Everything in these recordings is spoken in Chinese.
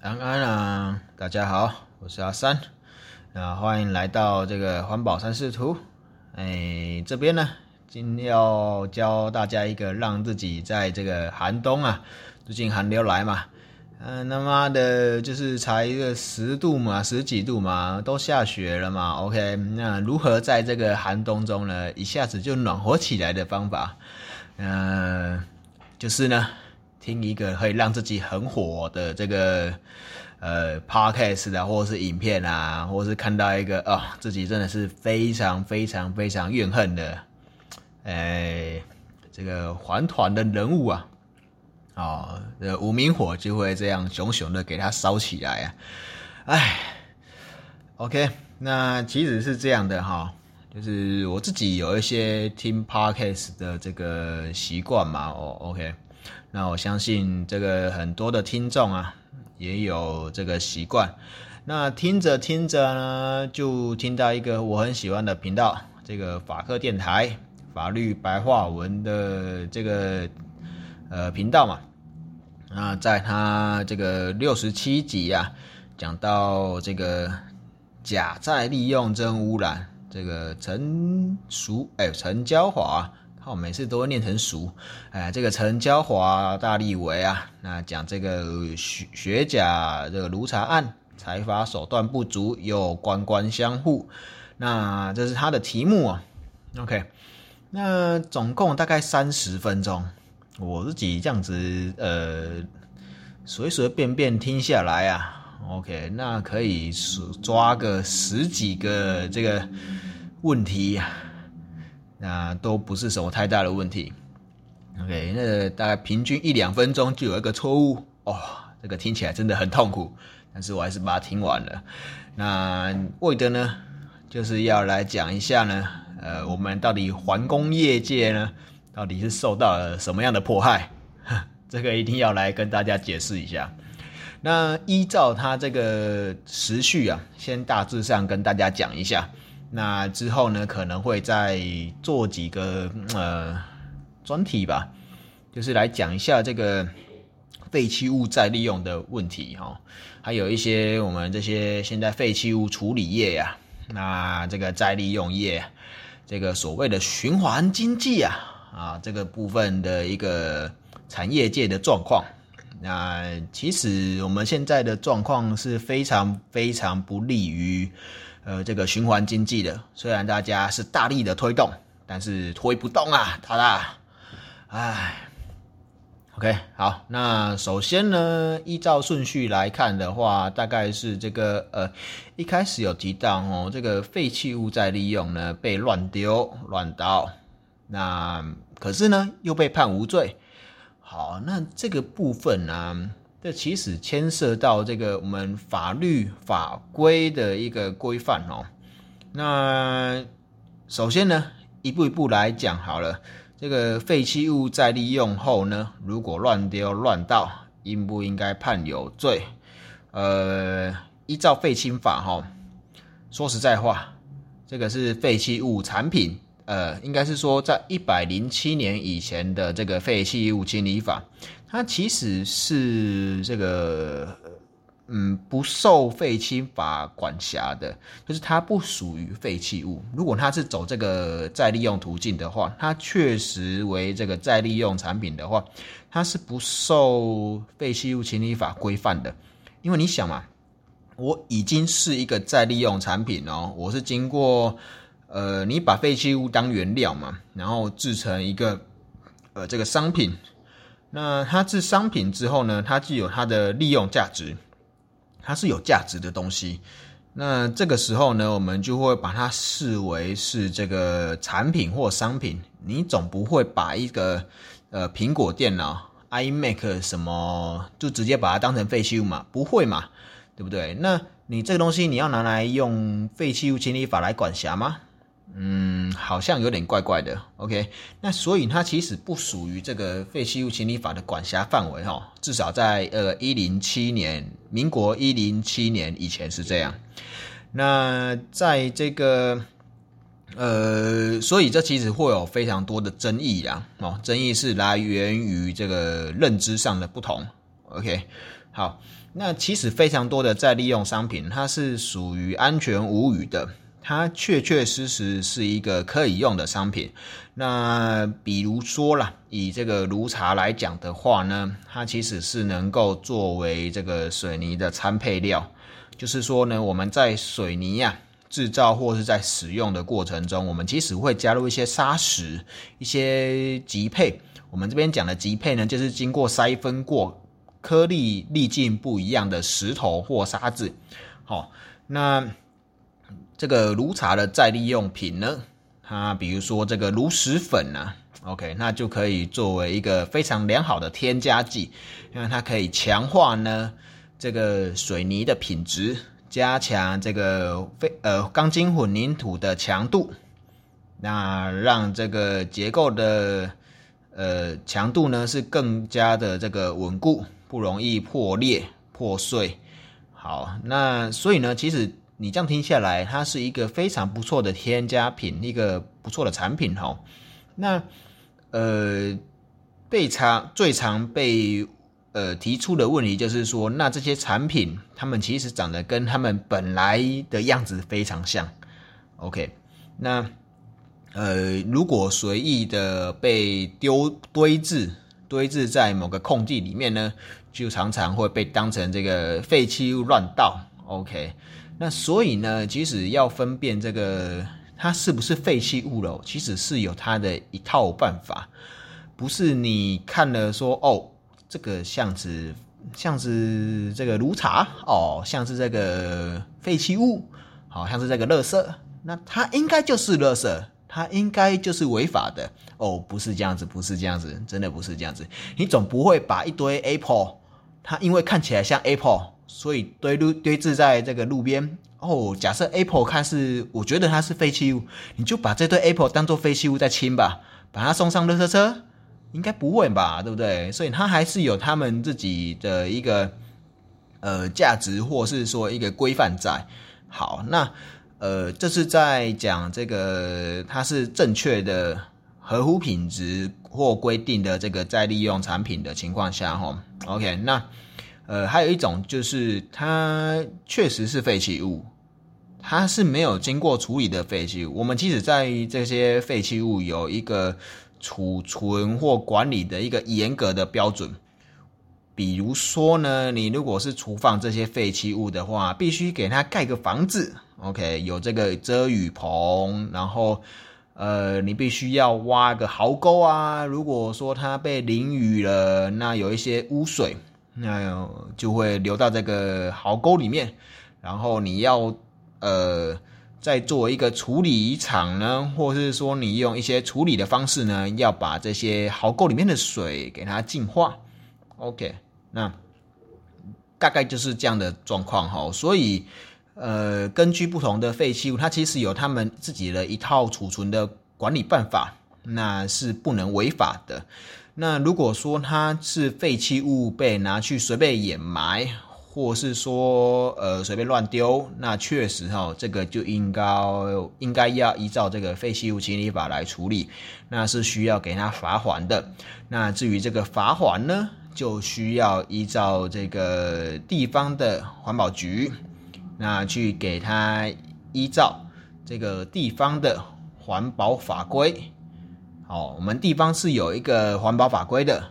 安安啊，大家好，我是阿三，那欢迎来到这个环保三视图。哎，这边呢，今天要教大家一个让自己在这个寒冬啊，最近寒流来嘛，嗯，他妈的，就是才一个十度嘛，十几度嘛，都下雪了嘛。OK，那如何在这个寒冬中呢，一下子就暖和起来的方法？嗯，就是呢。听一个可以让自己很火的这个呃 podcast 啊，或者是影片啊，或者是看到一个啊自己真的是非常非常非常怨恨的，哎，这个还团的人物啊，哦，这无名火就会这样熊熊的给它烧起来啊，哎，OK，那其实是这样的哈，就是我自己有一些听 podcast 的这个习惯嘛，哦，OK。那我相信这个很多的听众啊，也有这个习惯。那听着听着呢，就听到一个我很喜欢的频道，这个法科电台法律白话文的这个呃频道嘛。那在他这个六十七集啊，讲到这个假债利用真污染，这个陈淑哎陈娇华。我每次都会念成熟，哎，这个陈娇华大立维啊，那讲这个学学甲这个卢查案，财法手段不足又官官相护，那这是他的题目啊。OK，那总共大概三十分钟，我自己这样子呃随随便便听下来啊，OK，那可以抓个十几个这个问题啊。那都不是什么太大的问题，OK，那大概平均一两分钟就有一个错误哦，这个听起来真的很痛苦，但是我还是把它听完了。那为的呢，就是要来讲一下呢，呃，我们到底环工业界呢，到底是受到了什么样的迫害？这个一定要来跟大家解释一下。那依照它这个时序啊，先大致上跟大家讲一下。那之后呢，可能会再做几个呃专题吧，就是来讲一下这个废弃物再利用的问题哈，还有一些我们这些现在废弃物处理业呀，那这个再利用业，这个所谓的循环经济啊啊这个部分的一个产业界的状况，那其实我们现在的状况是非常非常不利于。呃，这个循环经济的，虽然大家是大力的推动，但是推不动啊，他啦，唉，OK，好，那首先呢，依照顺序来看的话，大概是这个呃，一开始有提到哦，这个废弃物再利用呢被乱丢乱倒，那可是呢又被判无罪，好，那这个部分呢？这其实牵涉到这个我们法律法规的一个规范哦。那首先呢，一步一步来讲好了。这个废弃物再利用后呢，如果乱丢乱倒，应不应该判有罪？呃，依照废弃法哈，说实在话，这个是废弃物产品。呃，应该是说在一百零七年以前的这个废弃物清理法。它其实是这个，嗯，不受废弃法管辖的，就是它不属于废弃物。如果它是走这个再利用途径的话，它确实为这个再利用产品的话，它是不受废弃物清理法规范的。因为你想嘛，我已经是一个再利用产品哦，我是经过，呃，你把废弃物当原料嘛，然后制成一个，呃，这个商品。那它是商品之后呢，它具有它的利用价值，它是有价值的东西。那这个时候呢，我们就会把它视为是这个产品或商品。你总不会把一个呃苹果电脑 iMac 什么就直接把它当成废弃物嘛？不会嘛，对不对？那你这个东西你要拿来用废弃物清理法来管辖吗？嗯，好像有点怪怪的。OK，那所以它其实不属于这个废弃物清理法的管辖范围哈，至少在呃一零七年，民国一零七年以前是这样。那在这个呃，所以这其实会有非常多的争议呀。哦，争议是来源于这个认知上的不同。OK，好，那其实非常多的再利用商品，它是属于安全无虞的，它确确实实是一个可以用的商品。那比如说啦，以这个炉茶来讲的话呢，它其实是能够作为这个水泥的参配料，就是说呢，我们在水泥呀制造或是在使用的过程中，我们其实会加入一些砂石、一些极配。我们这边讲的极配呢，就是经过筛分过。颗粒粒径不一样的石头或沙子，好，那这个炉茶的再利用品呢？它比如说这个炉石粉呢，OK，那就可以作为一个非常良好的添加剂，因为它可以强化呢这个水泥的品质，加强这个非呃钢筋混凝土的强度，那让这个结构的呃强度呢是更加的这个稳固。不容易破裂破碎，好，那所以呢，其实你这样听下来，它是一个非常不错的添加品，一个不错的产品哈。那呃，被常最常被呃提出的问题就是说，那这些产品它们其实长得跟它们本来的样子非常像。OK，那呃，如果随意的被丢堆置堆置在某个空地里面呢？就常常会被当成这个废弃物乱倒，OK？那所以呢，其实要分辨这个它是不是废弃物了，其实是有它的一套办法，不是你看了说哦，这个像是像是这个炉茶哦，像是这个废弃物，好像是这个垃圾，那它应该就是垃圾。它应该就是违法的哦，不是这样子，不是这样子，真的不是这样子。你总不会把一堆 Apple，它因为看起来像 Apple，所以堆路堆置在这个路边哦。假设 Apple 看是，我觉得它是废弃物，你就把这堆 Apple 当做废弃物再清吧，把它送上垃圾车，应该不会吧，对不对？所以它还是有他们自己的一个呃价值，或是说一个规范在。好，那。呃，这是在讲这个它是正确的、合乎品质或规定的这个再利用产品的情况下，哈，OK，那呃，还有一种就是它确实是废弃物，它是没有经过处理的废弃物。我们其实在这些废弃物有一个储存或管理的一个严格的标准。比如说呢，你如果是厨放这些废弃物的话，必须给它盖个房子，OK，有这个遮雨棚，然后呃，你必须要挖个壕沟啊。如果说它被淋雨了，那有一些污水，那就会流到这个壕沟里面，然后你要呃再做一个处理厂呢，或者是说你用一些处理的方式呢，要把这些壕沟里面的水给它净化，OK。那大概就是这样的状况哈，所以呃，根据不同的废弃物，它其实有他们自己的一套储存的管理办法，那是不能违法的。那如果说它是废弃物被拿去随便掩埋，或是说呃随便乱丢，那确实哈，这个就应该应该要依照这个废弃物清理法来处理，那是需要给他罚款的。那至于这个罚款呢？就需要依照这个地方的环保局，那去给他依照这个地方的环保法规。哦，我们地方是有一个环保法规的，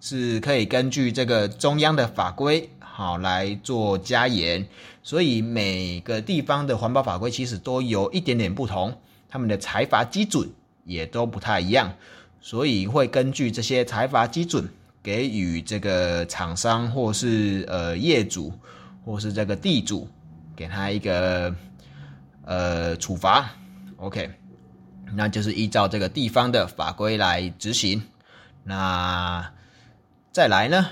是可以根据这个中央的法规好来做加严。所以每个地方的环保法规其实都有一点点不同，他们的财罚基准也都不太一样，所以会根据这些财罚基准。给予这个厂商或是呃业主或是这个地主，给他一个呃处罚，OK，那就是依照这个地方的法规来执行。那再来呢，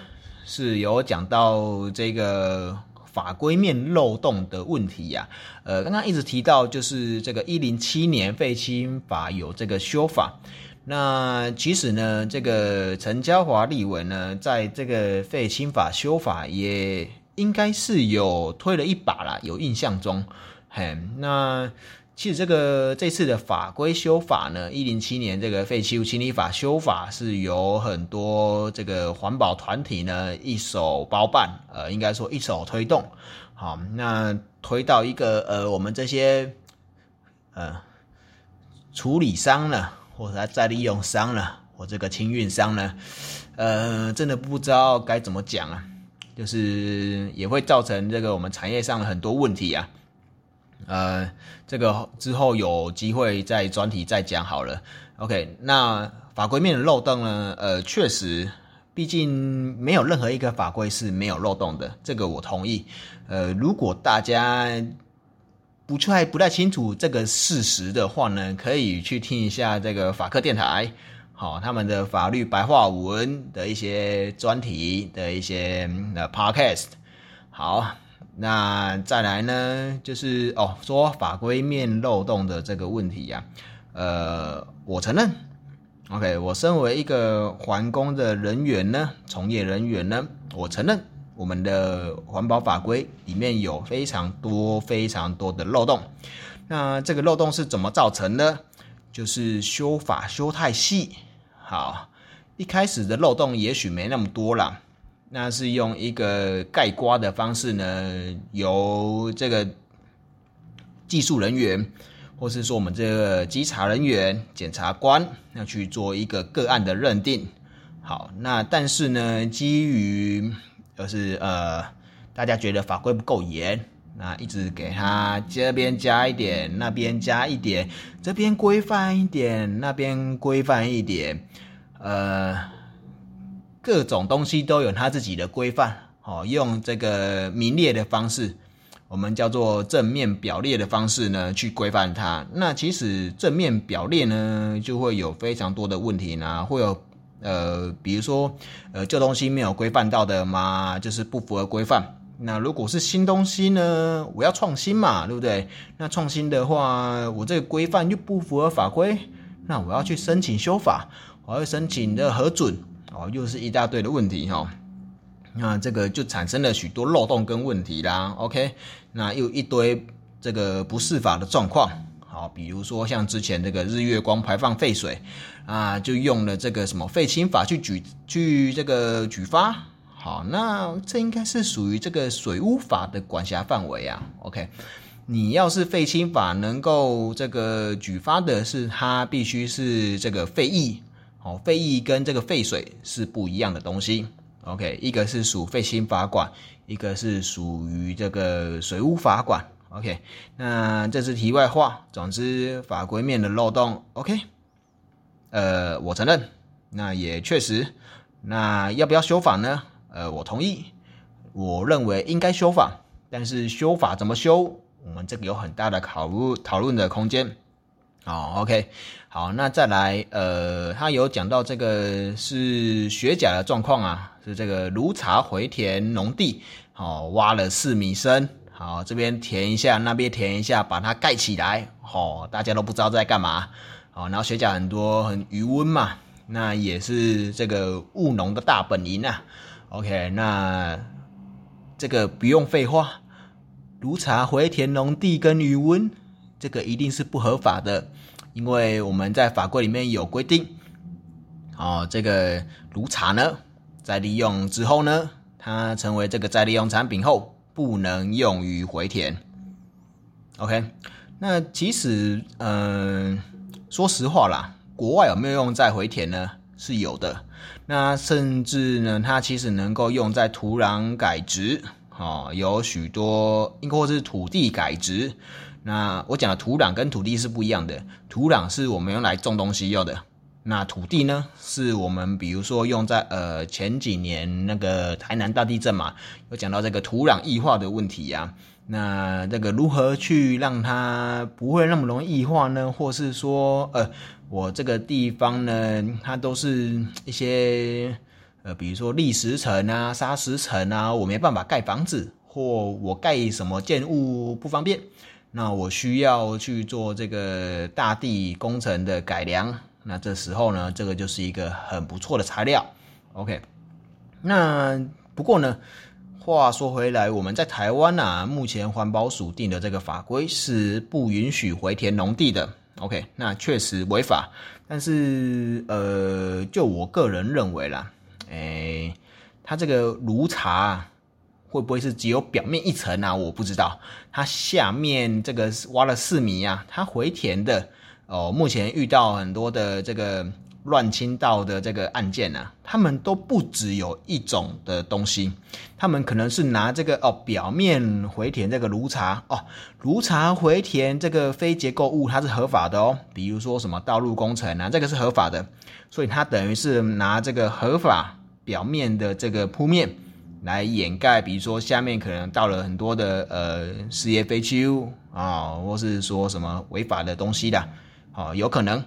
是有讲到这个法规面漏洞的问题呀。呃，刚刚一直提到就是这个一零七年废青法有这个修法。那其实呢，这个陈嘉华立委呢，在这个废青法修法也应该是有推了一把啦，有印象中，嘿，那其实这个这次的法规修法呢，一零七年这个废弃物清理法修法是由很多这个环保团体呢一手包办，呃，应该说一手推动。好，那推到一个呃，我们这些呃处理商呢，或者再利用商呢，或这个清运商呢，呃，真的不知道该怎么讲啊，就是也会造成这个我们产业上的很多问题啊。呃，这个之后有机会再专题再讲好了。OK，那法规面的漏洞呢？呃，确实，毕竟没有任何一个法规是没有漏洞的，这个我同意。呃，如果大家不太不太清楚这个事实的话呢，可以去听一下这个法科电台，好，他们的法律白话文的一些专题的一些呃 Podcast，好。那再来呢，就是哦，说法规面漏洞的这个问题呀，呃，我承认，OK，我身为一个环工的人员呢，从业人员呢，我承认我们的环保法规里面有非常多非常多的漏洞。那这个漏洞是怎么造成的？就是修法修太细。好，一开始的漏洞也许没那么多啦。那是用一个盖刮的方式呢，由这个技术人员，或是说我们这个稽查人员、检察官，要去做一个个案的认定。好，那但是呢，基于就是呃，大家觉得法规不够严，那一直给他这边加一点，那边加一点，这边规范一点，那边规范一点，呃。各种东西都有它自己的规范，哦，用这个名列的方式，我们叫做正面表列的方式呢，去规范它。那其实正面表列呢，就会有非常多的问题呢，会有呃，比如说呃，旧东西没有规范到的嘛，就是不符合规范。那如果是新东西呢，我要创新嘛，对不对？那创新的话，我这个规范又不符合法规，那我要去申请修法，我要申请的核准。哦，又是一大堆的问题哈，那这个就产生了许多漏洞跟问题啦。OK，那又一堆这个不适法的状况。好，比如说像之前这个日月光排放废水啊，就用了这个什么废清法去举去这个举发。好，那这应该是属于这个水污法的管辖范围啊。OK，你要是废清法能够这个举发的是，它必须是这个废液。哦，废液跟这个废水是不一样的东西。OK，一个是属废氢法管，一个是属于这个水污法管。OK，那这是题外话。总之，法规面的漏洞，OK，呃，我承认，那也确实。那要不要修法呢？呃，我同意，我认为应该修法，但是修法怎么修，我们这个有很大的考讨论的空间。哦，OK，好，那再来，呃，他有讲到这个是雪甲的状况啊，是这个芦茶回填农地，哦，挖了四米深，好，这边填一下，那边填一下，把它盖起来，哦，大家都不知道在干嘛，哦，然后雪甲很多，很余温嘛，那也是这个务农的大本营啊，OK，那这个不用废话，芦茶回填农地跟余温。这个一定是不合法的，因为我们在法规里面有规定，哦，这个炉茶呢，在利用之后呢，它成为这个再利用产品后，不能用于回填。OK，那其实，嗯，说实话啦，国外有没有用再回填呢？是有的。那甚至呢，它其实能够用在土壤改植，哦，有许多，应该是土地改植。那我讲的土壤跟土地是不一样的，土壤是我们用来种东西用的，那土地呢，是我们比如说用在呃前几年那个台南大地震嘛，有讲到这个土壤异化的问题呀，那这个如何去让它不会那么容易异化呢？或是说呃我这个地方呢，它都是一些呃比如说砾石层啊、砂石层啊，我没办法盖房子，或我盖什么建物不方便。那我需要去做这个大地工程的改良，那这时候呢，这个就是一个很不错的材料。OK，那不过呢，话说回来，我们在台湾啊，目前环保署定的这个法规是不允许回填农地的。OK，那确实违法。但是呃，就我个人认为啦，哎，它这个炉茶会不会是只有表面一层啊？我不知道。它下面这个挖了四米啊，它回填的哦，目前遇到很多的这个。乱倾倒的这个案件呢，他们都不只有一种的东西，他们可能是拿这个哦表面回填这个炉茶哦，炉茶回填这个非结构物，它是合法的哦。比如说什么道路工程啊，这个是合法的，所以它等于是拿这个合法表面的这个铺面来掩盖，比如说下面可能到了很多的呃事业废弃物啊，或是说什么违法的东西的，哦，有可能。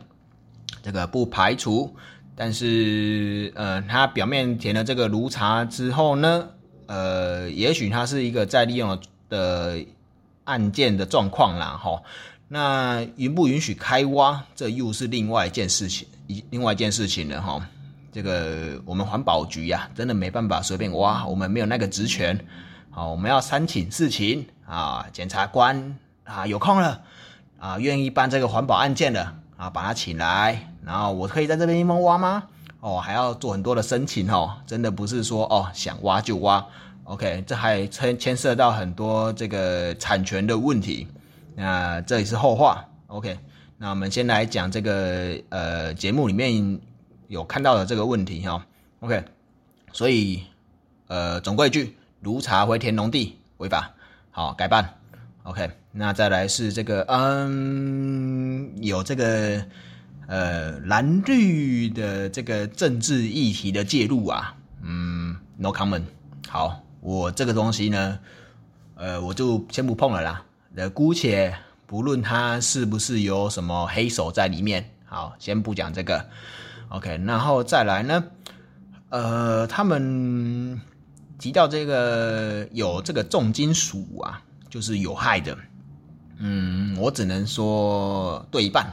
这个不排除，但是呃，它表面填了这个炉茶之后呢，呃，也许它是一个再利用的案件的状况啦，哈。那允不允许开挖，这又是另外一件事情，一另外一件事情了，哈。这个我们环保局呀，真的没办法随便挖，我们没有那个职权，好，我们要三请四请啊，检察官啊有空了啊，愿意办这个环保案件的。啊，把他请来，然后我可以在这边地方挖吗？哦，还要做很多的申请哦，真的不是说哦想挖就挖。OK，这还牵牵涉到很多这个产权的问题，那这也是后话。OK，那我们先来讲这个呃节目里面有看到的这个问题哈。OK，所以呃总归一句，如茶回填农地违法，好改办。OK，那再来是这个，嗯，有这个呃蓝绿的这个政治议题的介入啊，嗯，No comment。好，我这个东西呢，呃，我就先不碰了啦。呃，姑且不论它是不是有什么黑手在里面，好，先不讲这个。OK，然后再来呢，呃，他们提到这个有这个重金属啊。就是有害的，嗯，我只能说对一半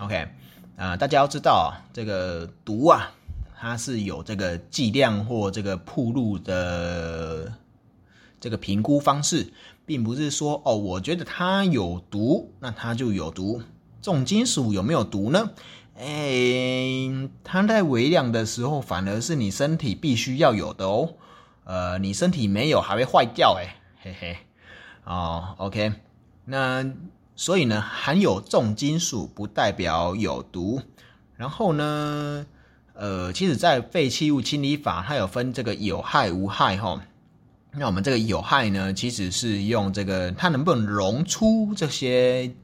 ，OK，啊，大家要知道这个毒啊，它是有这个剂量或这个铺路的这个评估方式，并不是说哦，我觉得它有毒，那它就有毒。重金属有没有毒呢？哎，它在微量的时候，反而是你身体必须要有的哦，呃，你身体没有还会坏掉，哎，嘿嘿。哦，OK，那所以呢，含有重金属不代表有毒。然后呢，呃，其实，在废弃物清理法，它有分这个有害无害哈。那我们这个有害呢，其实是用这个它能不能溶出这些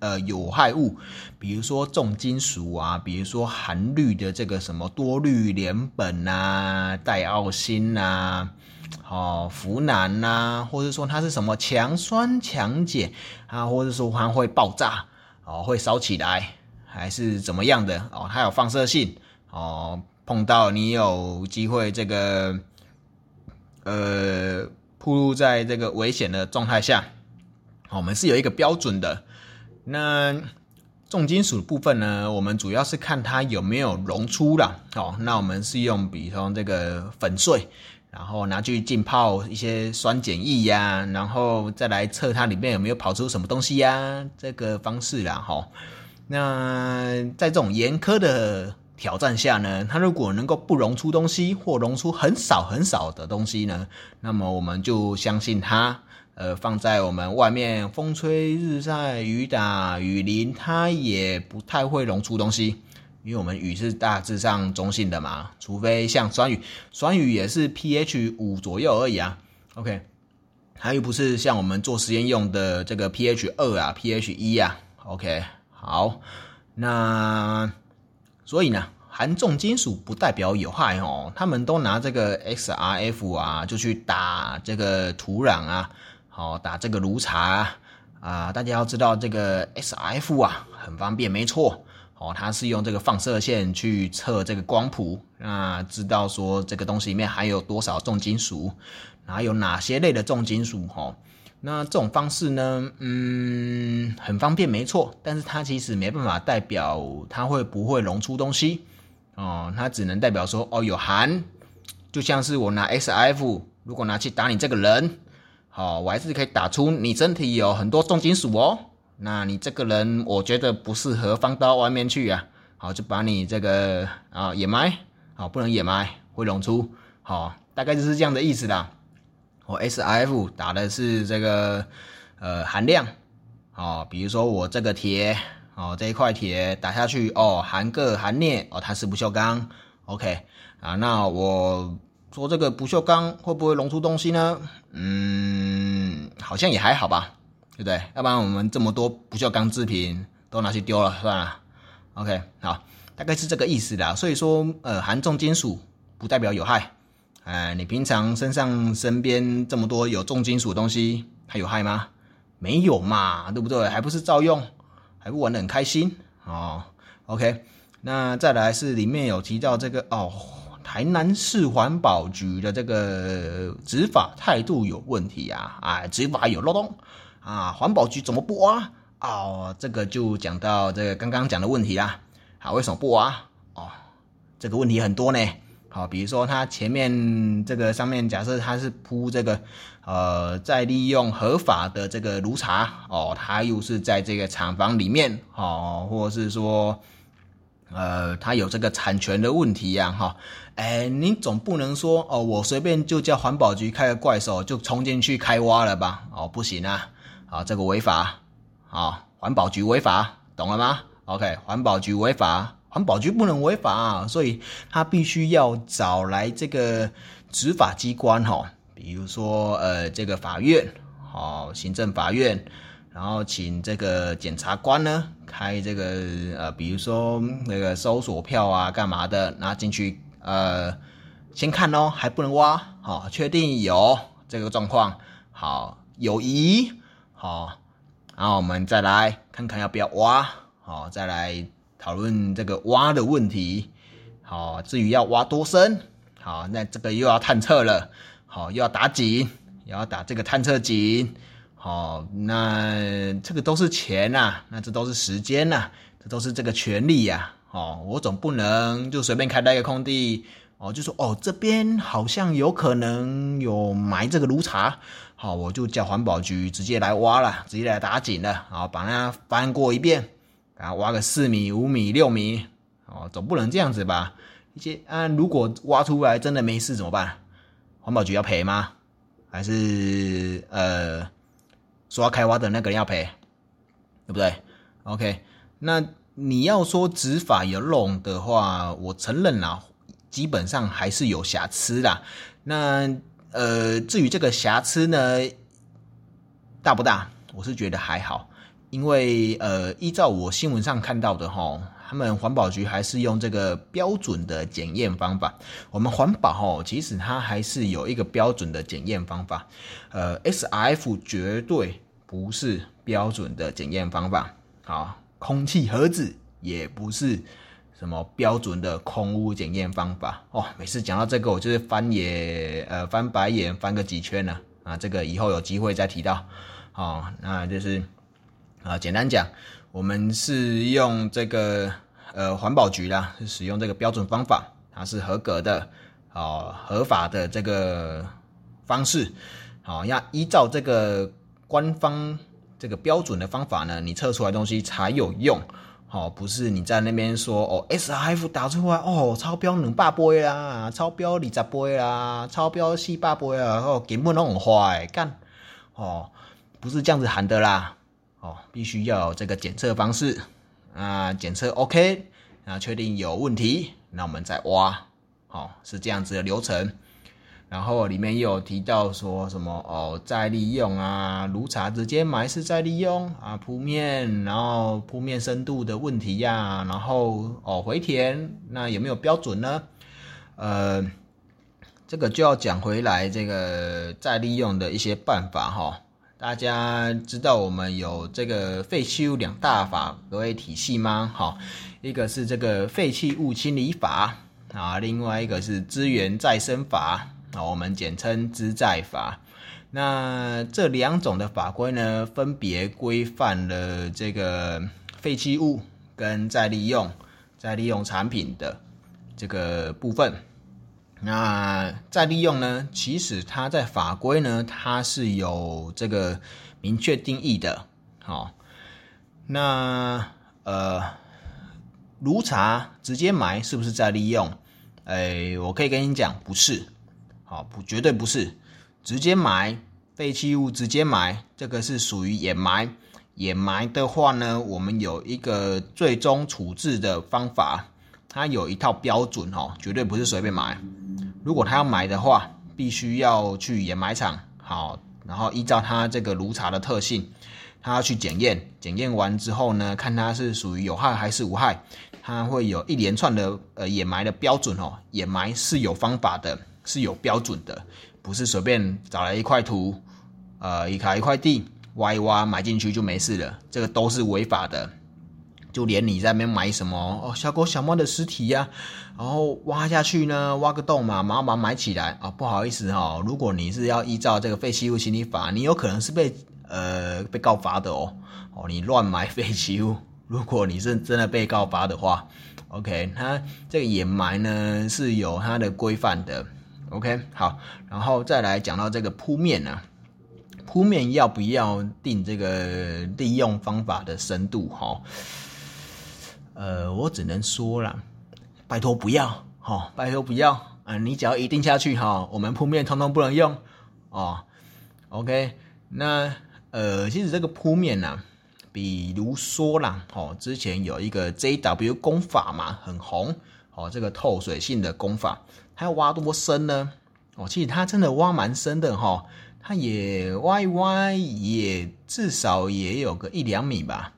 呃有害物，比如说重金属啊，比如说含氯的这个什么多氯联苯啊、戴奥辛啊。哦，呋喃呐，或者说它是什么强酸强碱啊，或者说它会爆炸哦，会烧起来，还是怎么样的哦？它有放射性哦，碰到你有机会这个呃，暴露在这个危险的状态下，我们是有一个标准的。那重金属部分呢，我们主要是看它有没有溶出了哦。那我们是用，比方这个粉碎。然后拿去浸泡一些酸碱液呀，然后再来测它里面有没有跑出什么东西呀，这个方式啦哈。那在这种严苛的挑战下呢，它如果能够不溶出东西，或溶出很少很少的东西呢，那么我们就相信它，呃，放在我们外面风吹日晒雨打雨淋，它也不太会溶出东西。因为我们雨是大致上中性的嘛，除非像酸雨，酸雨也是 pH 五左右而已啊。OK，它又不是像我们做实验用的这个 pH 二啊，pH 一啊。OK，好，那所以呢，含重金属不代表有害哦。他们都拿这个 XRF 啊，就去打这个土壤啊，好打这个炉茶啊。大家要知道这个 XRF 啊，很方便，没错。哦，它是用这个放射线去测这个光谱，那知道说这个东西里面含有多少重金属，然后有哪些类的重金属，哈，那这种方式呢，嗯，很方便，没错，但是它其实没办法代表它会不会溶出东西，哦，它只能代表说，哦，有含，就像是我拿 S F 如果拿去打你这个人，好，我还是可以打出你身体有很多重金属哦。那你这个人，我觉得不适合放到外面去啊。好，就把你这个啊掩埋，好，不能掩埋，会溶出。好，大概就是这样的意思啦。我 SIF 打的是这个呃含量，哦，比如说我这个铁，哦这一块铁打下去，哦含铬含镍，哦它是不锈钢，OK 啊，那我说这个不锈钢会不会溶出东西呢？嗯，好像也还好吧。对不对？要不然我们这么多不锈钢制品都拿去丢了算了。OK，好，大概是这个意思啦。所以说，呃，含重金属不代表有害。哎，你平常身上身边这么多有重金属的东西，它有害吗？没有嘛，对不对？还不是照用，还不玩得很开心哦。OK，那再来是里面有提到这个哦，台南市环保局的这个执法态度有问题啊，啊，执法有漏洞。啊，环保局怎么不挖？哦，这个就讲到这个刚刚讲的问题啦。好，为什么不挖？哦，这个问题很多呢。好，比如说它前面这个上面，假设它是铺这个，呃，在利用合法的这个炉茶，哦，它又是在这个厂房里面，哦，或者是说，呃，它有这个产权的问题呀，哈。哎，你总不能说，哦，我随便就叫环保局开个怪兽就冲进去开挖了吧？哦，不行啊。啊，这个违法，啊，环保局违法，懂了吗？OK，环保局违法，环保局不能违法，所以他必须要找来这个执法机关，哈，比如说呃，这个法院，好，行政法院，然后请这个检察官呢开这个呃，比如说那个搜索票啊，干嘛的，拿进去，呃，先看哦，还不能挖，好，确定有这个状况，好，有疑。好，然后我们再来看看要不要挖，好，再来讨论这个挖的问题。好，至于要挖多深，好，那这个又要探测了，好，又要打井，也要打这个探测井，好，那这个都是钱呐，那这都是时间呐，这都是这个权利呀，哦，我总不能就随便开那个空地。哦，就说哦，这边好像有可能有埋这个炉茶，好，我就叫环保局直接来挖了，直接来打井了，好，把它翻过一遍，给它挖个四米、五米、六米，哦，总不能这样子吧？一些啊，如果挖出来真的没事怎么办？环保局要赔吗？还是呃，抓开挖的那个人要赔，对不对？OK，那你要说执法有漏的话，我承认啦。基本上还是有瑕疵啦。那呃，至于这个瑕疵呢，大不大？我是觉得还好，因为呃，依照我新闻上看到的哈，他们环保局还是用这个标准的检验方法。我们环保哈，其实它还是有一个标准的检验方法。呃，S F 绝对不是标准的检验方法。好，空气盒子也不是。什么标准的空污检验方法哦？每次讲到这个，我就是翻眼呃翻白眼翻个几圈了啊！这个以后有机会再提到。好，那就是啊，简单讲，我们是用这个呃环保局啦，是使用这个标准方法，它是合格的，哦，合法的这个方式，好，要依照这个官方这个标准的方法呢，你测出来东西才有用。好，不是你在那边说哦，S F 打出来哦，超标两百倍啦，超标二十倍啦，超标四百倍啊，哦，根本都很坏，干哦，不是这样子喊的啦，哦，必须要有这个检测方式啊，检测 OK 啊，确定有问题，那我们再挖，好，是这样子的流程。然后里面又有提到说什么哦，再利用啊，炉茶直接埋是再利用啊，铺面，然后铺面深度的问题呀，然后哦回填，那有没有标准呢？呃，这个就要讲回来，这个再利用的一些办法哈。大家知道我们有这个废弃物两大法格体系吗？好，一个是这个废弃物清理法啊，另外一个是资源再生法。啊，我们简称资债法。那这两种的法规呢，分别规范了这个废弃物跟再利用、再利用产品的这个部分。那再利用呢？其实它在法规呢，它是有这个明确定义的。好，那呃，炉茶直接埋是不是再利用？哎，我可以跟你讲，不是。好，不绝对不是，直接埋废弃物直接埋，这个是属于掩埋。掩埋的话呢，我们有一个最终处置的方法，它有一套标准哦，绝对不是随便埋。如果他要买的话，必须要去掩埋场，好，然后依照它这个炉茶的特性，他要去检验，检验完之后呢，看它是属于有害还是无害，它会有一连串的呃掩埋的标准哦，掩埋是有方法的，是有标准的，不是随便找来一块土，呃，一卡一块地挖一挖埋进去就没事了，这个都是违法的。就连你在那边埋什么哦，小狗小猫的尸体呀，然后挖下去呢，挖个洞嘛，然后把它埋起来啊。不好意思哈，如果你是要依照这个废弃物清理法，你有可能是被呃被告发的哦哦，你乱埋废弃物，如果你是真的被告发的话，OK，它这个掩埋呢是有它的规范的，OK，好，然后再来讲到这个铺面呢，铺面要不要定这个利用方法的深度哈？呃，我只能说了，拜托不要，哈，拜托不要，啊，你只要一定下去，哈，我们铺面通通不能用，哦，OK，那呃，其实这个铺面呢，比如说啦，哦，之前有一个 JW 工法嘛，很红，哦，这个透水性的工法，它要挖多深呢？哦，其实它真的挖蛮深的，哈，它也挖一挖，也至少也有个一两米吧。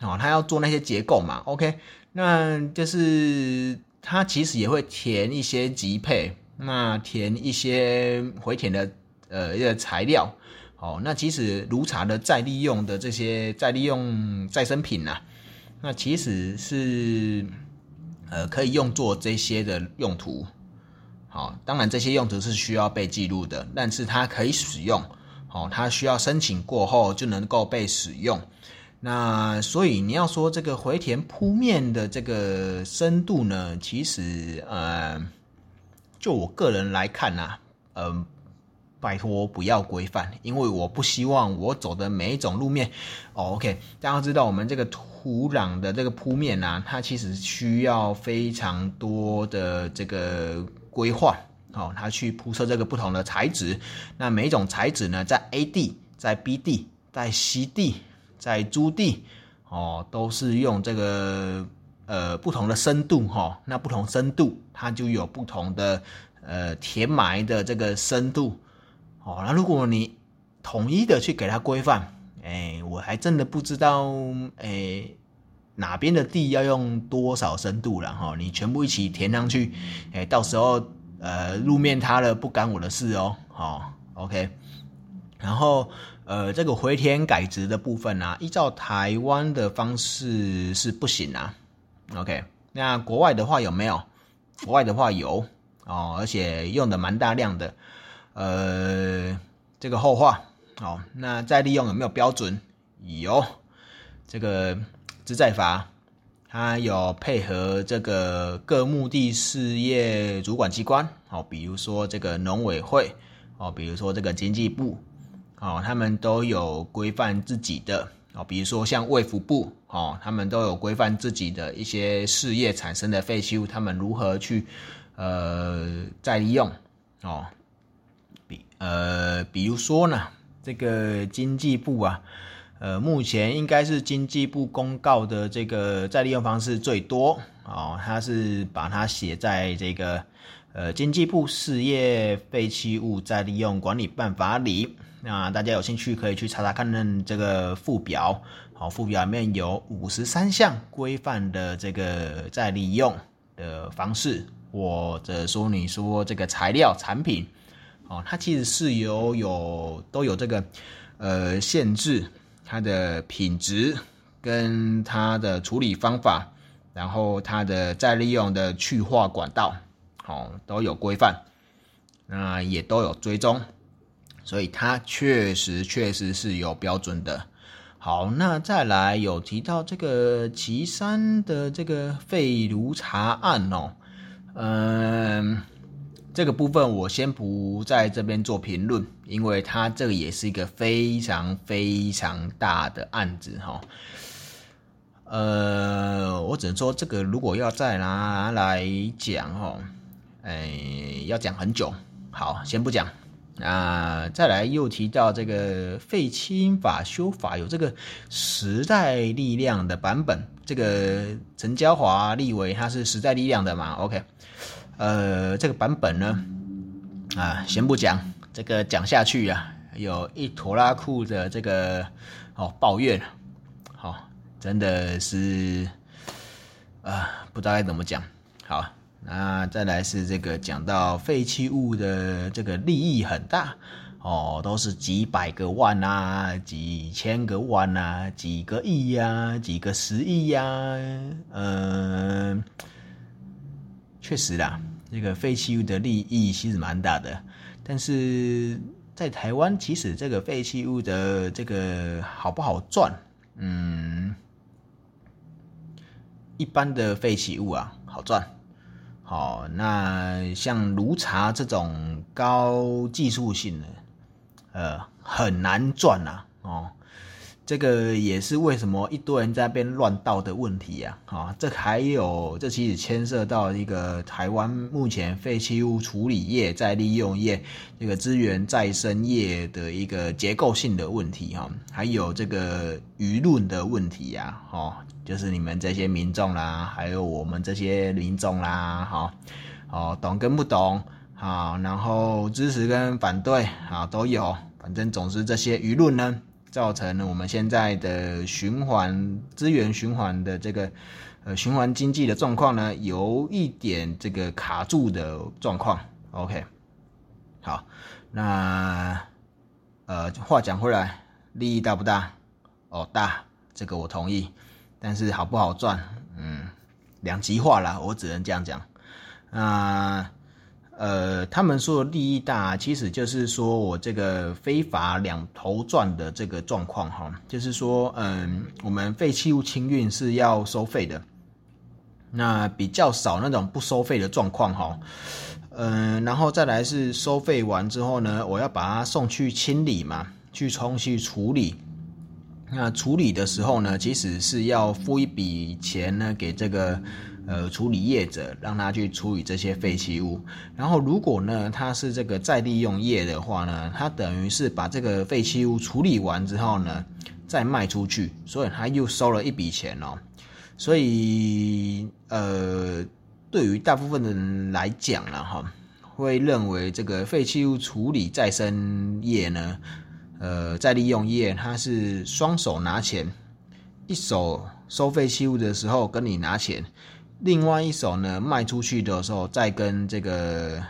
哦，他要做那些结构嘛，OK，那就是他其实也会填一些级配，那填一些回填的呃一个材料，哦，那其实炉茶的再利用的这些再利用再生品呐，那其实是呃可以用作这些的用途，好，当然这些用途是需要被记录的，但是它可以使用，好，它需要申请过后就能够被使用。那所以你要说这个回填铺面的这个深度呢，其实呃，就我个人来看呐，嗯，拜托不要规范，因为我不希望我走的每一种路面。哦，OK，大家知道我们这个土壤的这个铺面呐，它其实需要非常多的这个规划，哦，它去铺设这个不同的材质。那每一种材质呢，在 A 地、在 B 地、在 C 地。在朱地哦，都是用这个呃不同的深度哈，那不同深度它就有不同的呃填埋的这个深度哦。那如果你统一的去给它规范，哎，我还真的不知道哎哪边的地要用多少深度了哈。你全部一起填上去，哎，到时候呃路面塌了不干我的事哦。好，OK，然后。呃，这个回填改植的部分呢，依照台湾的方式是不行啊。OK，那国外的话有没有？国外的话有哦，而且用的蛮大量的。呃，这个后话哦，那再利用有没有标准？有，这个资在法，它有配合这个各目的事业主管机关哦，比如说这个农委会哦，比如说这个经济部。哦，他们都有规范自己的哦，比如说像卫福部哦，他们都有规范自己的一些事业产生的废弃物，他们如何去呃再利用哦，比呃比如说呢，这个经济部啊，呃目前应该是经济部公告的这个再利用方式最多哦，它是把它写在这个呃经济部事业废弃物再利用管理办法里。那大家有兴趣可以去查查看这个附表，好，附表里面有五十三项规范的这个再利用的方式，或者说你说这个材料产品，哦，它其实是有有都有这个呃限制，它的品质跟它的处理方法，然后它的再利用的去化管道，好，都有规范，那也都有追踪。所以它确实确实是有标准的。好，那再来有提到这个岐山的这个废炉查案哦，嗯，这个部分我先不在这边做评论，因为它这个也是一个非常非常大的案子哈。呃，我只能说这个如果要再拿来讲哈，哎，要讲很久。好，先不讲。啊，再来又提到这个废清法修法有这个时代力量的版本，这个陈嘉华立委他是时代力量的嘛？OK，呃，这个版本呢，啊，先不讲，这个讲下去啊，有一坨拉库的这个哦抱怨，好，真的是啊，不知道该怎么讲，好。那再来是这个讲到废弃物的这个利益很大哦，都是几百个万啊，几千个万啊，几个亿呀，几个十亿呀，嗯，确实啦，这个废弃物的利益其实蛮大的，但是在台湾，其实这个废弃物的这个好不好赚？嗯，一般的废弃物啊，好赚。好，那像炉茶这种高技术性的，呃，很难赚呐。哦，这个也是为什么一堆人在那边乱倒的问题呀。啊，这还有，这其实牵涉到一个台湾目前废弃物处理业再利用业这个资源再生业的一个结构性的问题哈，还有这个舆论的问题呀。哦。就是你们这些民众啦，还有我们这些民众啦，好，哦，懂跟不懂，好，然后支持跟反对，啊，都有，反正总是这些舆论呢，造成了我们现在的循环资源循环的这个呃循环经济的状况呢，有一点这个卡住的状况。OK，好，那呃话讲回来，利益大不大？哦，大，这个我同意。但是好不好赚？嗯，两极化啦，我只能这样讲。那，呃他们说利益大，其实就是说我这个非法两头赚的这个状况哈，就是说，嗯，我们废弃物清运是要收费的，那比较少那种不收费的状况哈。嗯，然后再来是收费完之后呢，我要把它送去清理嘛，去冲去处理。那处理的时候呢，其实是要付一笔钱呢给这个呃处理业者，让他去处理这些废弃物。然后如果呢他是这个再利用业的话呢，他等于是把这个废弃物处理完之后呢，再卖出去，所以他又收了一笔钱哦。所以呃，对于大部分的人来讲了哈，会认为这个废弃物处理再生业呢。呃，再利用业，它是双手拿钱，一手收废弃物的时候跟你拿钱，另外一手呢卖出去的时候再跟这个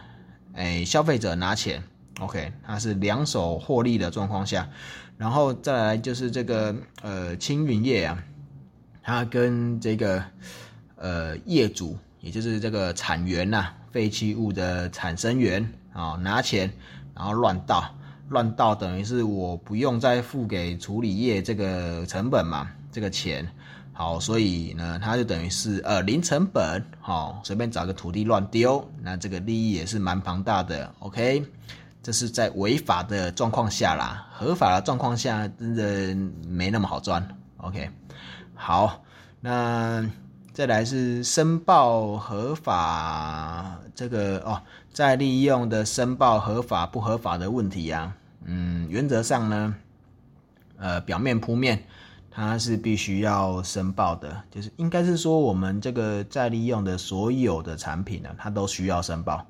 诶消费者拿钱。OK，它是两手获利的状况下，然后再来就是这个呃青云业啊，它跟这个呃业主，也就是这个产源呐，废弃物的产生源啊拿钱，然后乱倒。乱倒等于是我不用再付给处理业这个成本嘛，这个钱，好，所以呢，它就等于是呃零成本，好，随便找个土地乱丢，那这个利益也是蛮庞大的，OK，这是在违法的状况下啦，合法的状况下真的没那么好赚，OK，好，那再来是申报合法这个哦。在利用的申报合法不合法的问题啊，嗯，原则上呢，呃，表面铺面，它是必须要申报的，就是应该是说我们这个在利用的所有的产品呢，它都需要申报，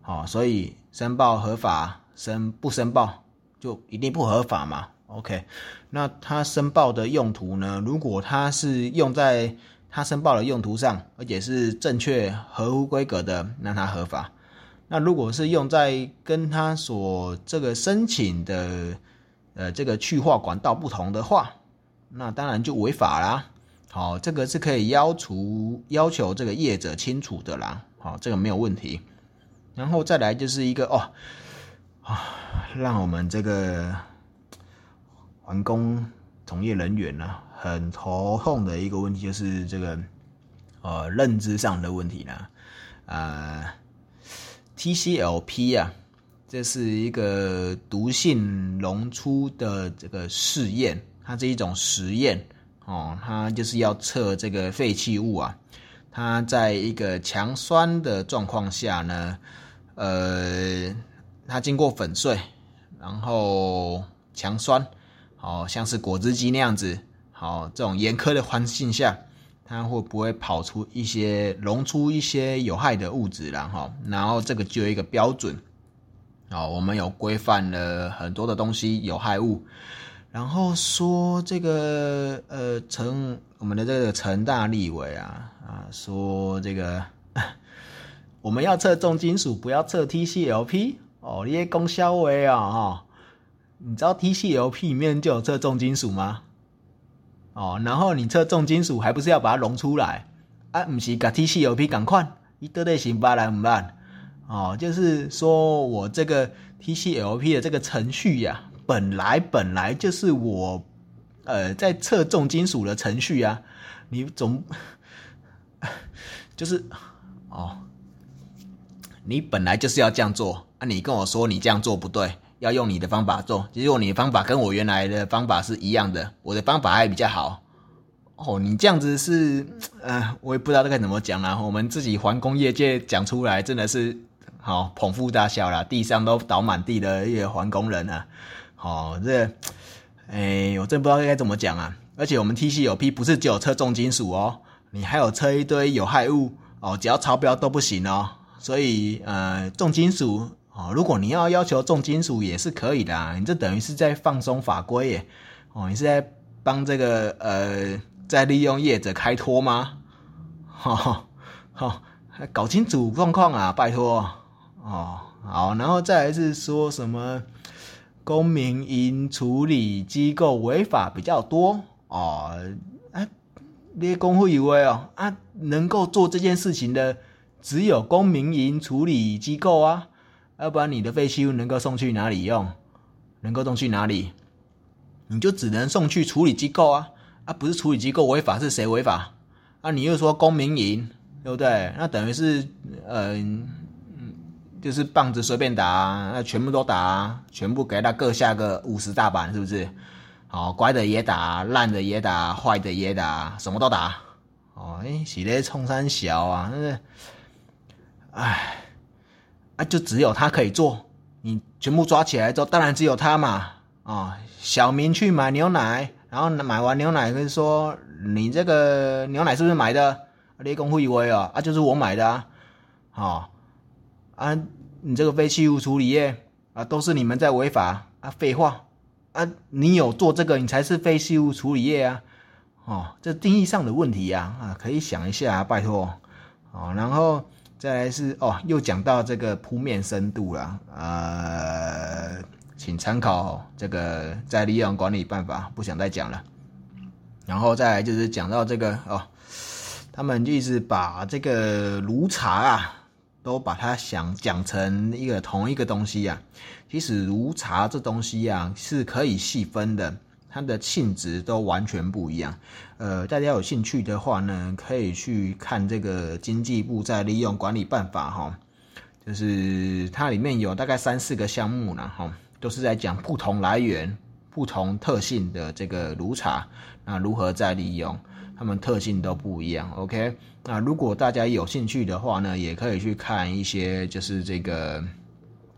好，所以申报合法，申不申报就一定不合法嘛，OK，那它申报的用途呢，如果它是用在它申报的用途上，而且是正确合乎规格的，那它合法。那如果是用在跟他所这个申请的，呃，这个去化管道不同的话，那当然就违法啦。好，这个是可以要求要求这个业者清楚的啦。好，这个没有问题。然后再来就是一个哦，啊，让我们这个环工从业人员呢很头痛的一个问题，就是这个呃认知上的问题呢，啊。TCLP 啊，这是一个毒性溶出的这个试验，它是一种实验哦，它就是要测这个废弃物啊，它在一个强酸的状况下呢，呃，它经过粉碎，然后强酸，好像是果汁机那样子，好这种严苛的环境下。它会不会跑出一些溶出一些有害的物质然后然后这个就有一个标准，哦，我们有规范了很多的东西有害物，然后说这个呃陈我们的这个陈大立委啊啊说这个 我们要测重金属，不要测 TCLP 哦，这些供销委啊哈，你知道 TCLP 里面就有测重金属吗？哦，然后你测重金属，还不是要把它溶出来？啊，不是，甲 TCLP 赶快，一堆类型八来唔办？哦，就是说我这个 TCLP 的这个程序呀，本来本来就是我，呃，在测重金属的程序啊，你总 就是哦，你本来就是要这样做啊，你跟我说你这样做不对。要用你的方法做，结果你的方法跟我原来的方法是一样的，我的方法还比较好。哦，你这样子是，呃，我也不知道该怎么讲了。我们自己环工业界讲出来，真的是好捧腹大笑了，地上都倒满地的一环工人啊。好，这，哎，我真不知道该怎么讲啊。而且我们 T C 有 P 不是只有测重金属哦，你还有测一堆有害物哦，只要超标都不行哦。所以，呃，重金属。哦，如果你要要求重金属也是可以的，你这等于是在放松法规耶。哦，你是在帮这个呃在利用业者开脱吗？哈哈，好，搞清楚状况啊，拜托。哦，好，然后再来是说什么公民营处理机构违法比较多哦，啊，那些公会以为哦啊，能够做这件事情的只有公民营处理机构啊。要不然你的废弃物能够送去哪里用？能够送去哪里？你就只能送去处理机构啊！啊，不是处理机构违法是谁违法？啊，你又说公民营，对不对？那等于是，嗯，就是棒子随便打，啊那全部都打，啊全部给他各下个五十大板，是不是？好，乖的也打，烂的也打，坏的也打，什么都打。哦，哎，是咧冲山小啊，那是，唉。那就只有他可以做，你全部抓起来之后，当然只有他嘛。啊，小明去买牛奶，然后买完牛奶，跟说你这个牛奶是不是买的？立功会以为啊，啊就是我买的啊。好，啊你这个废弃物处理业啊，都是你们在违法啊，废话啊，你有做这个，你才是废弃物处理业啊。哦，这定义上的问题呀，啊可以想一下，拜托。哦，然后。再来是哦，又讲到这个铺面深度了，呃，请参考这个再利用管理办法，不想再讲了。然后再来就是讲到这个哦，他们就一直把这个炉茶啊，都把它想讲成一个同一个东西呀。其实炉茶这东西呀是可以细分的。它的性质都完全不一样，呃，大家有兴趣的话呢，可以去看这个经济部在利用管理办法哈，就是它里面有大概三四个项目呢哈，都是在讲不同来源、不同特性的这个炉茶，那如何再利用，它们特性都不一样。OK，那如果大家有兴趣的话呢，也可以去看一些就是这个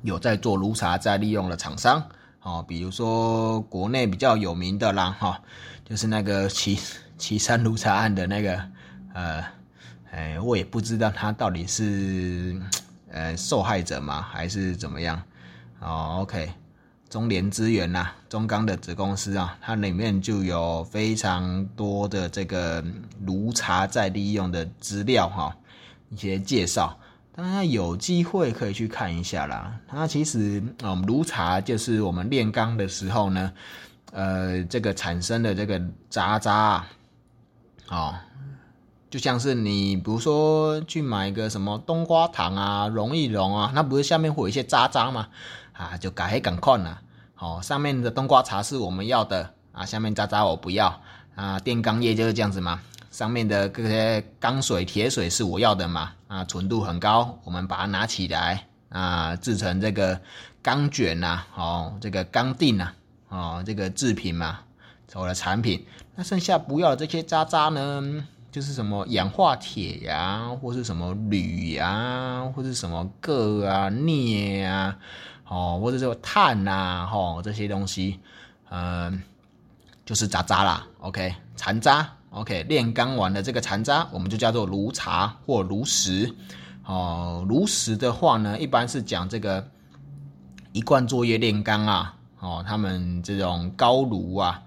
有在做炉茶在利用的厂商。哦，比如说国内比较有名的啦，哈，就是那个岐岐山卢茶案的那个，呃，哎，我也不知道他到底是呃受害者吗，还是怎么样？哦，OK，中联资源呐，中钢的子公司啊，它里面就有非常多的这个炉茶再利用的资料哈，一些介绍。大家有机会可以去看一下啦。它其实，嗯，炉茶就是我们炼钢的时候呢，呃，这个产生的这个渣渣，哦，就像是你比如说去买个什么冬瓜糖啊、溶一溶啊，那不是下面会有一些渣渣吗？啊，就改黑赶快啦。哦，上面的冬瓜茶是我们要的啊，下面渣渣我不要啊。电钢液就是这样子嘛。上面的这些钢水、铁水是我要的嘛？啊，纯度很高，我们把它拿起来，啊，制成这个钢卷呐，哦，这个钢锭呐，哦，这个制品嘛，我的产品。那剩下不要的这些渣渣呢，就是什么氧化铁呀，或是什么铝呀，或是什么铬啊、镍啊，哦，或者说碳呐，吼，这些东西，嗯，就是渣渣啦。OK，残渣。OK，炼钢完的这个残渣，我们就叫做炉茶或炉石。哦，炉石的话呢，一般是讲这个一贯作业炼钢啊，哦，他们这种高炉啊，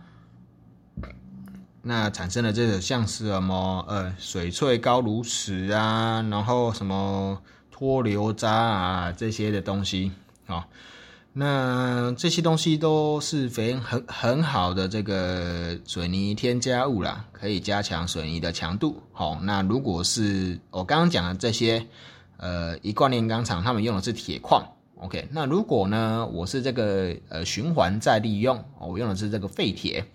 那产生的这个像是什么呃水萃高炉石啊，然后什么脱硫渣啊这些的东西啊。那这些东西都是非很很好的这个水泥添加物啦，可以加强水泥的强度。好，那如果是我刚刚讲的这些，呃，一贯炼钢厂他们用的是铁矿，OK。那如果呢，我是这个呃循环再利用，我用的是这个废铁。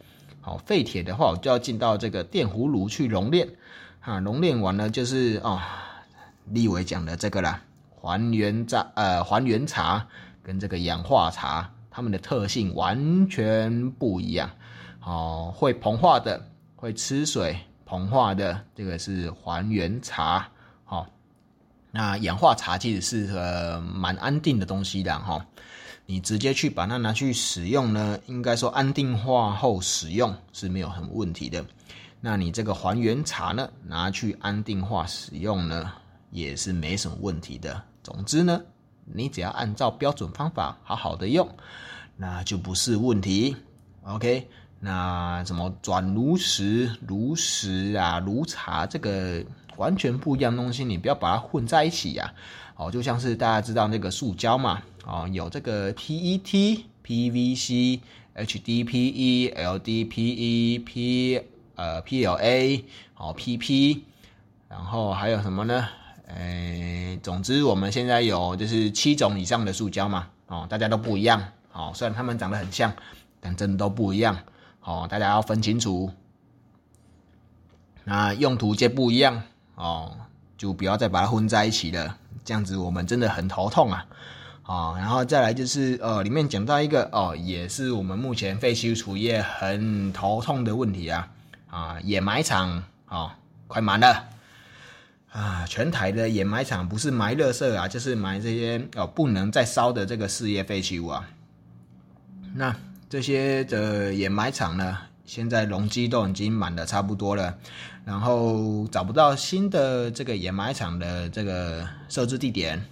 好，废铁的话，我就要进到这个电葫芦去熔炼。啊，熔炼完了就是哦，立伟讲的这个啦，还原渣呃还原茶。跟这个氧化茶，它们的特性完全不一样。哦，会膨化的，会吃水膨化的，这个是还原茶。好，那氧化茶其实是呃蛮安定的东西的哈。你直接去把它拿去使用呢，应该说安定化后使用是没有什么问题的。那你这个还原茶呢，拿去安定化使用呢，也是没什么问题的。总之呢。你只要按照标准方法好好的用，那就不是问题。OK，那什么转炉石、炉石啊、炉茶，这个完全不一样东西，你不要把它混在一起呀。哦，就像是大家知道那个塑胶嘛，哦，有这个 PET、PVC、HDPE、LDPE、P 呃 PLA、哦 PP，然后还有什么呢？诶，总之我们现在有就是七种以上的塑胶嘛，哦，大家都不一样，哦，虽然它们长得很像，但真的都不一样，哦，大家要分清楚。那用途皆不一样，哦，就不要再把它混在一起了，这样子我们真的很头痛啊，哦，然后再来就是呃，里面讲到一个哦，也是我们目前废弃物处理业很头痛的问题啊，啊，掩埋场哦，快满了。啊，全台的掩埋场不是埋垃圾啊，就是埋这些哦不能再烧的这个事业废弃物啊。那这些的掩埋场呢，现在容积都已经满的差不多了，然后找不到新的这个掩埋场的这个设置地点。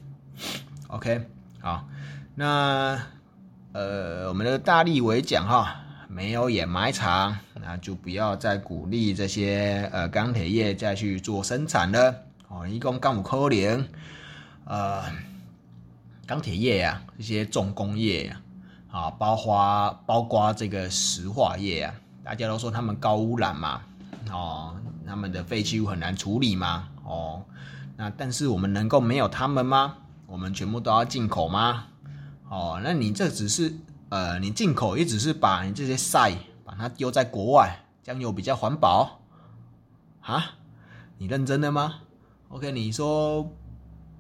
OK，好，那呃，我们的大力为讲哈，没有掩埋场，那就不要再鼓励这些呃钢铁业再去做生产了。哦，一共干五可能，呃，钢铁业呀，这些重工业呀，啊，包括包括这个石化业啊，大家都说他们高污染嘛，哦，他们的废弃物很难处理嘛，哦，那但是我们能够没有他们吗？我们全部都要进口吗？哦，那你这只是，呃，你进口也只是把你这些晒，把它丢在国外，这样有比较环保？啊，你认真的吗？OK，你说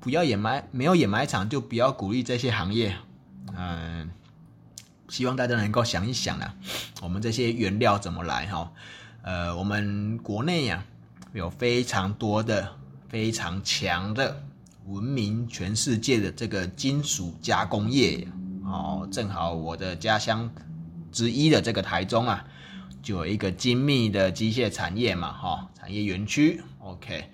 不要掩埋，没有掩埋场就不要鼓励这些行业。嗯，希望大家能够想一想啊，我们这些原料怎么来哈？呃，我们国内呀有非常多的、非常强的、闻名全世界的这个金属加工业哦。正好我的家乡之一的这个台中啊，就有一个精密的机械产业嘛，哈，产业园区。OK。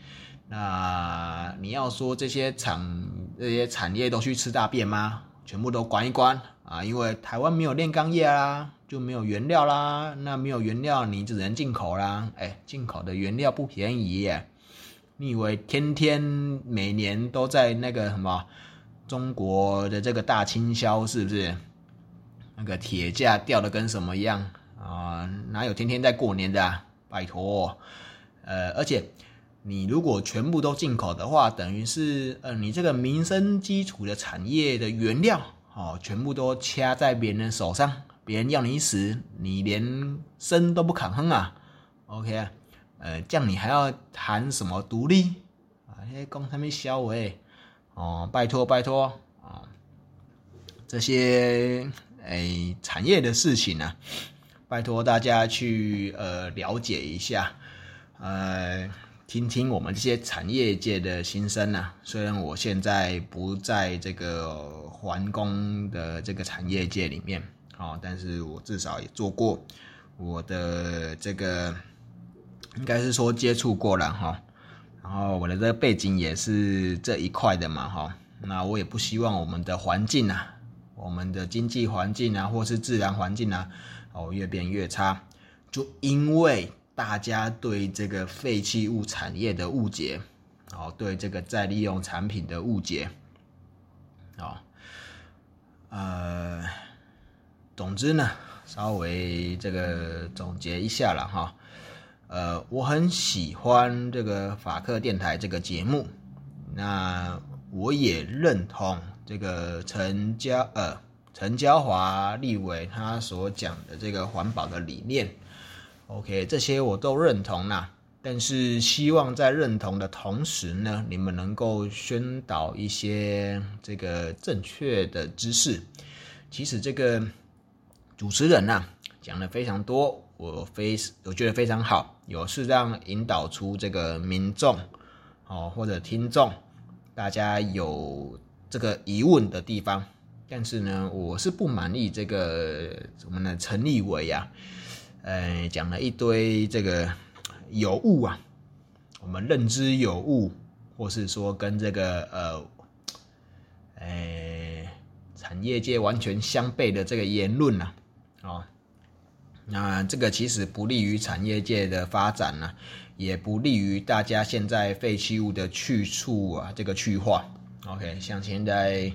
那你要说这些厂、这些产业都去吃大便吗？全部都关一关啊！因为台湾没有炼钢业啦，就没有原料啦。那没有原料，你只能进口啦。哎，进口的原料不便宜耶。你以为天天每年都在那个什么中国的这个大倾销是不是？那个铁价掉的跟什么一样啊？哪有天天在过年的？啊？拜托，呃，而且。你如果全部都进口的话，等于是，呃，你这个民生基础的产业的原料，哦，全部都掐在别人手上，别人要你死，你连生都不肯哼啊，OK 啊，呃，这样你还要谈什么独立啊？那些工他们销为，哦，拜托拜托啊，这些诶产业的事情啊，拜托大家去呃了解一下，呃。听听我们这些产业界的心声呐。虽然我现在不在这个环工的这个产业界里面，哦，但是我至少也做过，我的这个应该是说接触过了哈。然后我的这个背景也是这一块的嘛哈。那我也不希望我们的环境啊，我们的经济环境啊，或是自然环境啊，哦越变越差，就因为。大家对这个废弃物产业的误解，哦，对这个再利用产品的误解，哦，呃，总之呢，稍微这个总结一下了哈，呃，我很喜欢这个法克电台这个节目，那我也认同这个陈家呃陈嘉华立伟他所讲的这个环保的理念。OK，这些我都认同啦。但是希望在认同的同时呢，你们能够宣导一些这个正确的知识。其实这个主持人呐讲的非常多，我非我觉得非常好，有适当引导出这个民众哦或者听众，大家有这个疑问的地方。但是呢，我是不满意这个我们的陈立伟呀。呃，讲了一堆这个有误啊，我们认知有误，或是说跟这个呃，呃，产业界完全相悖的这个言论呐，哦，那这个其实不利于产业界的发展呢，也不利于大家现在废弃物的去处啊，这个去化。OK，像现在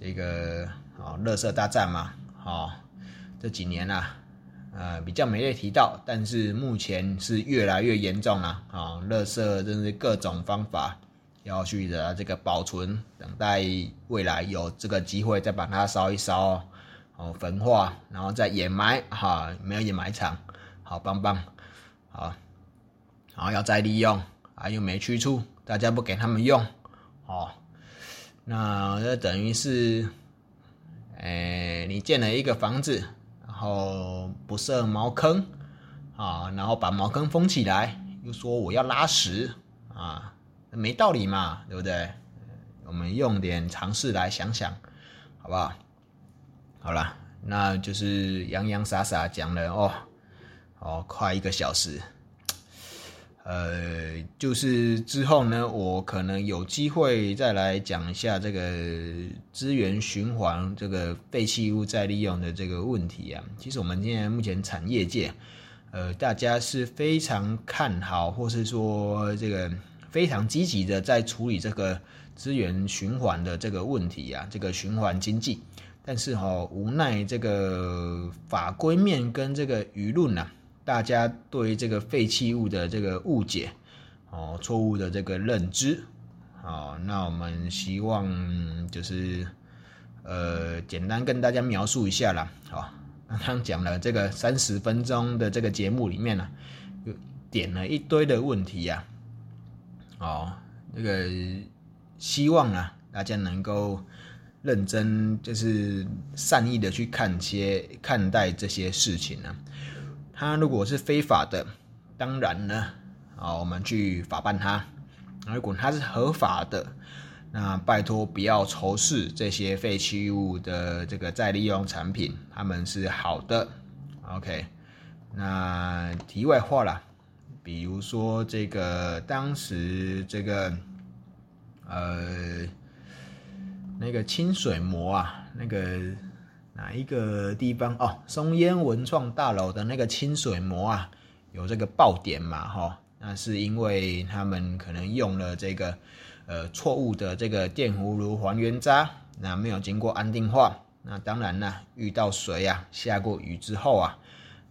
这个啊，垃圾大战嘛，好，这几年啊。呃，比较没被提到，但是目前是越来越严重了啊！垃圾真是各种方法要去的这个保存，等待未来有这个机会再把它烧一烧，哦，焚化，然后再掩埋哈，没有掩埋场，好棒棒，好，然后要再利用啊，又没去处，大家不给他们用，哦，那这等于是，哎，你建了一个房子。然后不设茅坑啊，然后把茅坑封起来，又说我要拉屎啊，没道理嘛，对不对？我们用点常识来想想，好不好？好了，那就是洋洋洒洒讲了哦，哦，快一个小时。呃，就是之后呢，我可能有机会再来讲一下这个资源循环、这个废弃物再利用的这个问题啊。其实我们现在目前产业界，呃，大家是非常看好，或是说这个非常积极的在处理这个资源循环的这个问题啊，这个循环经济。但是哈，无奈这个法规面跟这个舆论呐。大家对这个废弃物的这个误解，哦，错误的这个认知，好，那我们希望就是，呃，简单跟大家描述一下啦，好，刚刚讲了这个三十分钟的这个节目里面呢，就点了一堆的问题呀，哦，那个希望啊，大家能够认真，就是善意的去看些看待这些事情呢。他如果是非法的，当然呢，啊，我们去法办他；如果他是合法的，那拜托不要仇视这些废弃物的这个再利用产品，他们是好的。OK，那题外话啦，比如说这个当时这个呃那个清水膜啊，那个。哪一个地方哦？松烟文创大楼的那个清水膜啊，有这个爆点嘛？哈，那是因为他们可能用了这个呃错误的这个电葫芦还原渣，那没有经过安定化，那当然呢，遇到水啊，下过雨之后啊，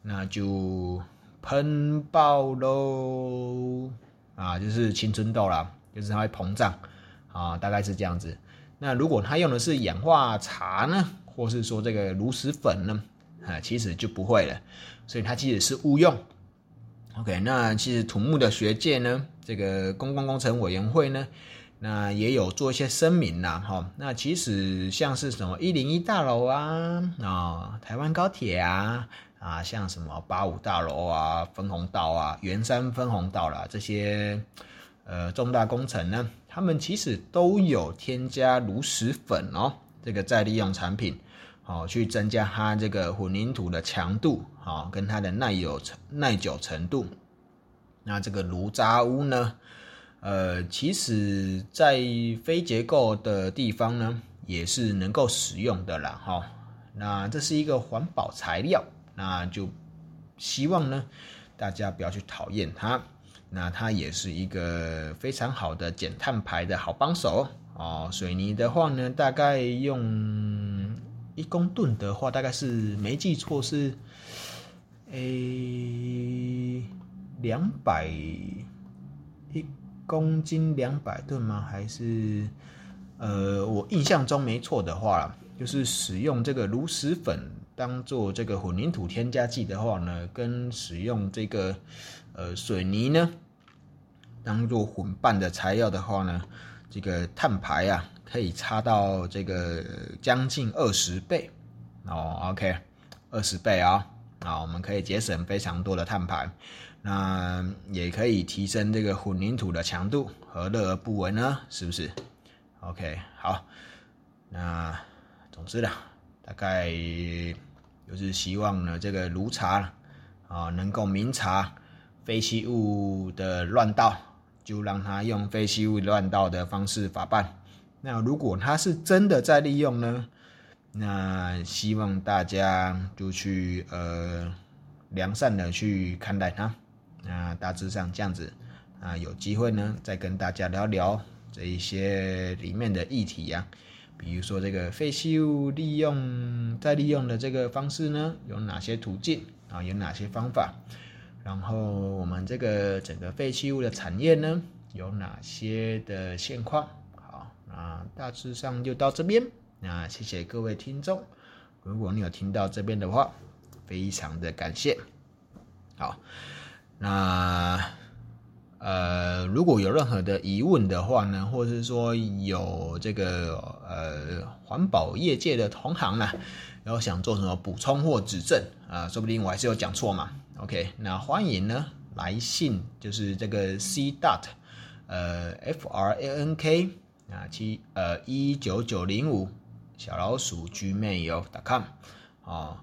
那就喷爆喽啊，就是青春痘啦，就是它会膨胀啊，大概是这样子。那如果他用的是氧化茶呢？或是说这个炉石粉呢，啊，其实就不会了，所以它其实是误用。OK，那其实土木的学界呢，这个公共工程委员会呢，那也有做一些声明啦，哈。那其实像是什么一零一大楼啊，啊，台湾高铁啊，啊，像什么八五大楼啊，分红道啊，圆山分红道啦，这些呃重大工程呢，他们其实都有添加炉石粉哦，这个再利用产品，好去增加它这个混凝土的强度，好跟它的耐有耐久程度。那这个炉渣屋呢？呃，其实，在非结构的地方呢，也是能够使用的啦，哈。那这是一个环保材料，那就希望呢，大家不要去讨厌它。那它也是一个非常好的减碳排的好帮手哦。水泥的话呢，大概用一公吨的话，大概是没记错是，诶，两百一。公斤两百吨吗？还是呃，我印象中没错的话，就是使用这个炉石粉当做这个混凝土添加剂的话呢，跟使用这个呃水泥呢当做混拌的材料的话呢，这个碳排啊可以差到这个将近二十倍哦。OK，二十倍啊，啊，我们可以节省非常多的碳排。那也可以提升这个混凝土的强度，何乐而不为呢？是不是？OK，好，那总之呢，大概就是希望呢，这个炉茶啊，能够明察废弃物的乱倒，就让它用废弃物乱倒的方式法办。那如果它是真的在利用呢，那希望大家就去呃良善的去看待它。那大致上这样子，啊，有机会呢，再跟大家聊聊这一些里面的议题呀，比如说这个废弃物利用再利用的这个方式呢，有哪些途径啊，有哪些方法？然后我们这个整个废弃物的产业呢，有哪些的现况？好，那大致上就到这边。那谢谢各位听众，如果你有听到这边的话，非常的感谢。好。那呃，如果有任何的疑问的话呢，或者是说有这个呃环保业界的同行呢，然后想做什么补充或指正啊，说不定我还是有讲错嘛。OK，那欢迎呢来信，就是这个 C dot 呃 F R A N K 啊七呃一九九零五小老鼠 gmail.com 哦，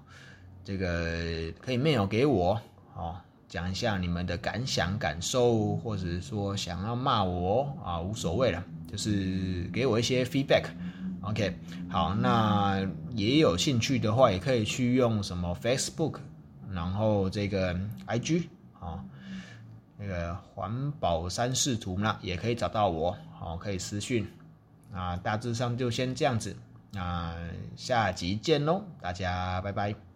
这个可以 mail 给我哦。讲一下你们的感想、感受，或者说想要骂我啊，无所谓了，就是给我一些 feedback。OK，好，那也有兴趣的话，也可以去用什么 Facebook，然后这个 IG 啊，那个环保三视图呢，也可以找到我，好，可以私讯。啊，大致上就先这样子，那下集见喽，大家拜拜。